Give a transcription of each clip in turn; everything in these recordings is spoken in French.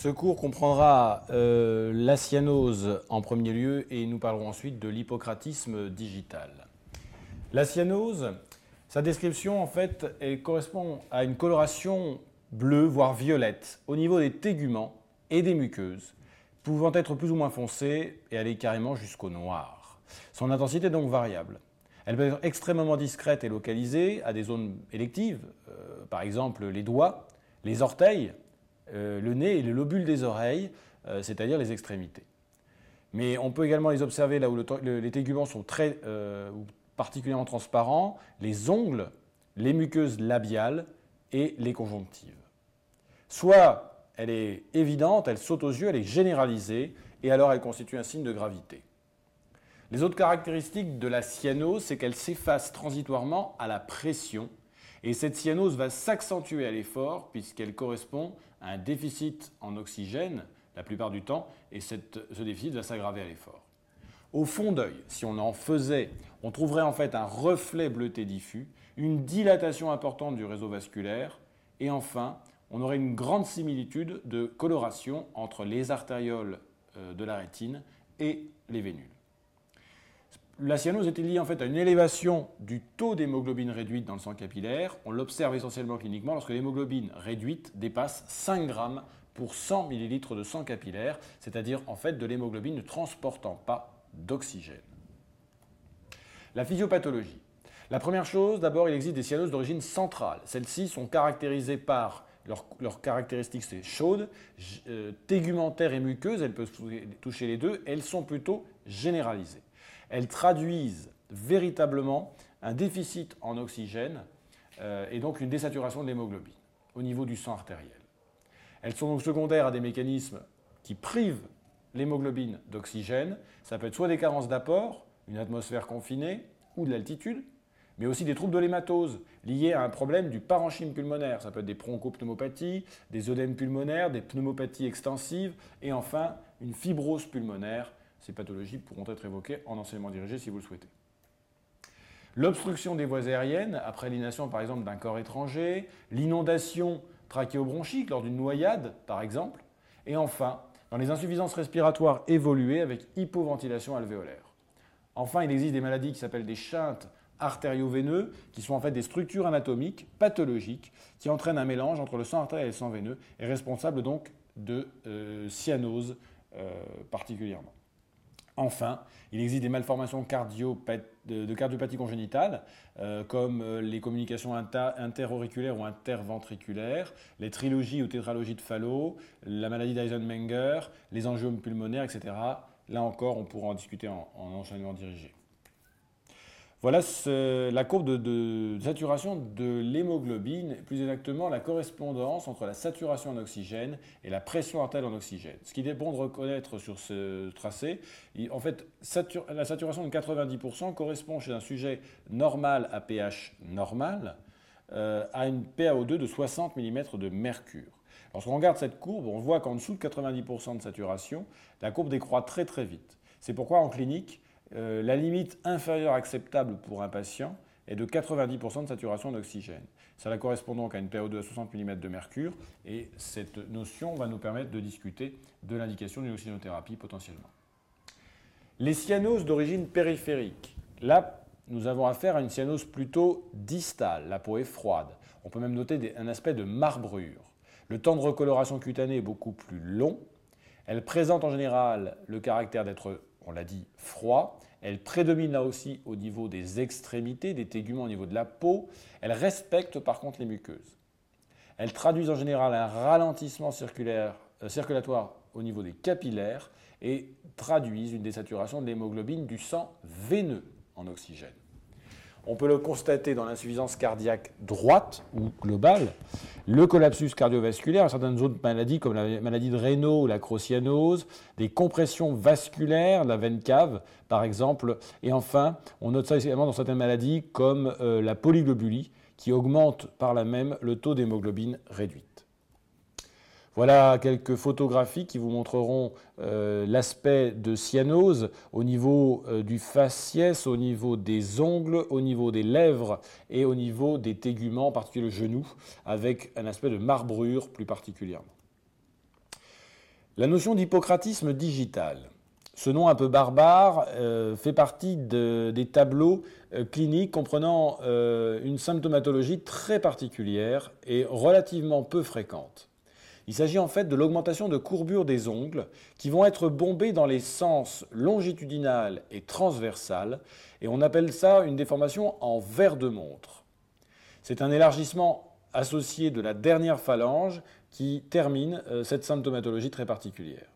Ce cours comprendra euh, la cyanose en premier lieu et nous parlerons ensuite de l'hippocratisme digital. La cyanose, sa description en fait, elle correspond à une coloration bleue voire violette au niveau des téguments et des muqueuses, pouvant être plus ou moins foncée et aller carrément jusqu'au noir. Son intensité est donc variable. Elle peut être extrêmement discrète et localisée à des zones électives, euh, par exemple les doigts, les orteils, le nez et les lobules des oreilles, euh, c'est-à-dire les extrémités. Mais on peut également les observer là où les téguments sont très particulièrement transparents, les ongles, les muqueuses labiales et les conjonctives. Soit elle est évidente, elle saute aux yeux, elle est généralisée, et alors elle constitue un signe de gravité. Les autres caractéristiques de la cyanose, c'est qu'elle s'efface transitoirement à la pression. Et cette cyanose va s'accentuer à l'effort puisqu'elle correspond un déficit en oxygène la plupart du temps, et ce déficit va s'aggraver à l'effort. Au fond d'œil, si on en faisait, on trouverait en fait un reflet bleuté diffus, une dilatation importante du réseau vasculaire, et enfin, on aurait une grande similitude de coloration entre les artérioles euh, de la rétine et les vénules. La cyanose est liée en fait à une élévation du taux d'hémoglobine réduite dans le sang capillaire? On l'observe essentiellement cliniquement lorsque l'hémoglobine réduite dépasse 5 grammes pour 100 ml de sang capillaire, c'est-à-dire en fait de l'hémoglobine ne transportant pas d'oxygène. La physiopathologie. La première chose, d'abord, il existe des cyanoses d'origine centrale. Celles-ci sont caractérisées par leurs caractéristiques, c'est chaudes, euh, tégumentaires et muqueuses, elles peuvent toucher les deux, elles sont plutôt généralisées elles traduisent véritablement un déficit en oxygène euh, et donc une désaturation de l'hémoglobine au niveau du sang artériel. Elles sont donc secondaires à des mécanismes qui privent l'hémoglobine d'oxygène. Ça peut être soit des carences d'apport, une atmosphère confinée ou de l'altitude, mais aussi des troubles de l'hématose liés à un problème du parenchyme pulmonaire. Ça peut être des bronchopneumopathies, des œdèmes pulmonaires, des pneumopathies extensives et enfin une fibrose pulmonaire ces pathologies pourront être évoquées en enseignement dirigé si vous le souhaitez. L'obstruction des voies aériennes, après l'inhalation par exemple d'un corps étranger, l'inondation trachéobronchique lors d'une noyade par exemple, et enfin dans les insuffisances respiratoires évoluées avec hypoventilation alvéolaire. Enfin, il existe des maladies qui s'appellent des chintes artério-veineux, qui sont en fait des structures anatomiques pathologiques qui entraînent un mélange entre le sang artériel et le sang veineux et responsables donc de euh, cyanose euh, particulièrement. Enfin, il existe des malformations de cardiopathie congénitale, euh, comme euh, les communications interauriculaires ou interventriculaires, les trilogies ou tétralogies de Fallot, la maladie d'Eisenmenger, les angiomes pulmonaires, etc. Là encore, on pourra en discuter en enseignement dirigé. Voilà la courbe de, saturation de l'hémoglobine, plus exactement la correspondance entre la saturation en oxygène et la pression artérielle en oxygène. Ce qui est bon de reconnaître sur ce tracé, en fait, la saturation de 90% correspond chez un sujet normal à pH normal euh, à une PaO2 de 60 mm de mercure. Lorsqu'on regarde cette courbe, on voit qu'en dessous de 90% de saturation, la courbe décroît très très vite. C'est pourquoi en clinique, euh, la limite inférieure acceptable pour un patient est de 90% de saturation d'oxygène. Cela correspond donc à une PO2 à 60 mm de mercure et cette notion va nous permettre de discuter de l'indication d'une oxygénothérapie potentiellement. Les cyanoses d'origine périphérique. Là, nous avons affaire à une cyanose plutôt distale. La peau est froide. On peut même noter un aspect de marbrure. Le temps de recoloration cutanée est beaucoup plus long. Elle présente en général le caractère d'être on l'a dit, froid. Elle prédomine là aussi au niveau des extrémités, des téguments au niveau de la peau. Elle respecte par contre les muqueuses. Elle traduit en général un ralentissement euh, circulatoire au niveau des capillaires et traduisent une désaturation de l'hémoglobine du sang veineux en oxygène. On peut le constater dans l'insuffisance cardiaque droite ou globale, le collapsus cardiovasculaire, certaines autres maladies comme la maladie de Raynaud ou la crocyanose, des compressions vasculaires, la veine cave par exemple, et enfin, on note ça également dans certaines maladies comme euh, la polyglobulie qui augmente par la même le taux d'hémoglobine réduite. Voilà quelques photographies qui vous montreront euh, l'aspect de cyanose au niveau euh, du faciès, au niveau des ongles, au niveau des lèvres et au niveau des téguments, en particulier le genou, avec un aspect de marbrure plus particulièrement. La notion d'hippocratisme digital, ce nom un peu barbare, euh, fait partie des tableaux cliniques comprenant une symptomatologie très particulière et relativement peu fréquente. Il s'agit en fait de l'augmentation de courbure des ongles qui vont être bombés dans les sens longitudinal et transversal et on appelle ça une déformation en verre de montre. C'est un élargissement associé de la dernière phalange qui termine euh, cette symptomatologie très particulière.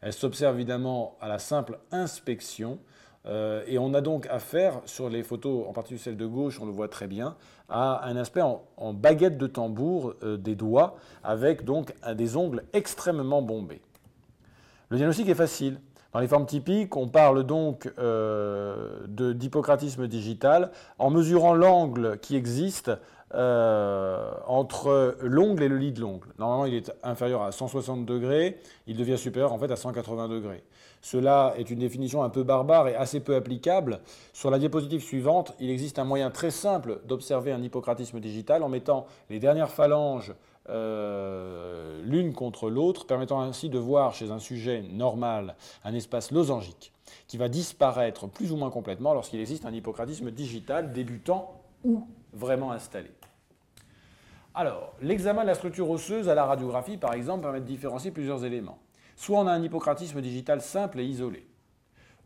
Elle s'observe évidemment à la simple inspection euh, et on a donc affaire, sur les photos, en particulier celle de gauche, on le voit très bien, à un aspect en, baguette de tambour euh, des doigts, avec donc des ongles extrêmement bombés. Le diagnostic est facile. Dans les formes typiques, on parle donc euh, d'hippocratisme digital en mesurant l'angle qui existe euh, entre l'ongle et le lit de l'ongle. Normalement, il est inférieur à 160 degrés, il devient supérieur en fait à 180 degrés. Cela est une définition un peu barbare et assez peu applicable. Sur la diapositive suivante, il existe un moyen très simple d'observer un hippocratisme digital en mettant les dernières phalanges euh, l'une contre l'autre, permettant ainsi de voir chez un sujet normal un espace losangique qui va disparaître plus ou moins complètement lorsqu'il existe un hippocratisme digital débutant ou vraiment installé. Alors, l'examen de la structure osseuse à la radiographie, par exemple, permet de différencier plusieurs éléments. Soit on a un hippocratisme digital simple et isolé.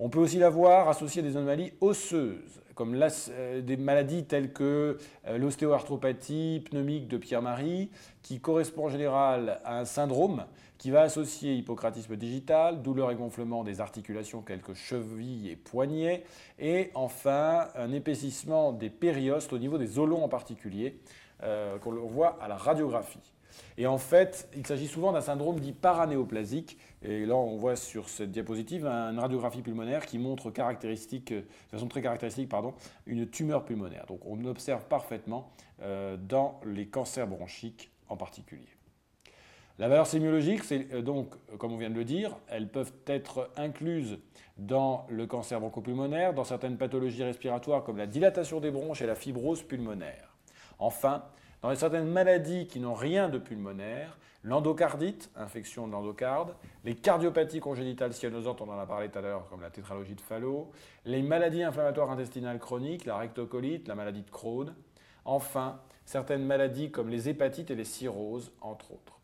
On peut aussi l'avoir associé à des anomalies osseuses, comme euh, des maladies telles que euh, l'ostéoarthropathie pneumique de Pierre-Marie, qui correspond en général à un syndrome qui va associer hippocratisme digital, douleur et gonflement des articulations quelques chevilles et poignets, et enfin un épaississement des périostes au niveau des olons en particulier, euh, qu'on voit à la radiographie. Et en fait, il s'agit souvent d'un syndrome dit paranéoplasique. Et là, on voit sur cette diapositive une radiographie pulmonaire qui montre caractéristique, de façon très caractéristique pardon, une tumeur pulmonaire. Donc on observe parfaitement euh, dans les cancers bronchiques en particulier. La valeur sémiologique, c'est euh, donc, comme on vient de le dire, elles peuvent être incluses dans le cancer bronchopulmonaire, dans certaines pathologies respiratoires comme la dilatation des bronches et la fibrose pulmonaire. Enfin, dans certaines maladies qui n'ont rien de pulmonaire, l'endocardite, infection de l'endocarde, les cardiopathies congénitales cyanosantes, on en a parlé tout à l'heure, comme la tétralogie de Fallot, les maladies inflammatoires intestinales chroniques, la rectocolite, la maladie de Crohn, enfin, certaines maladies comme les hépatites et les cirrhoses, entre autres.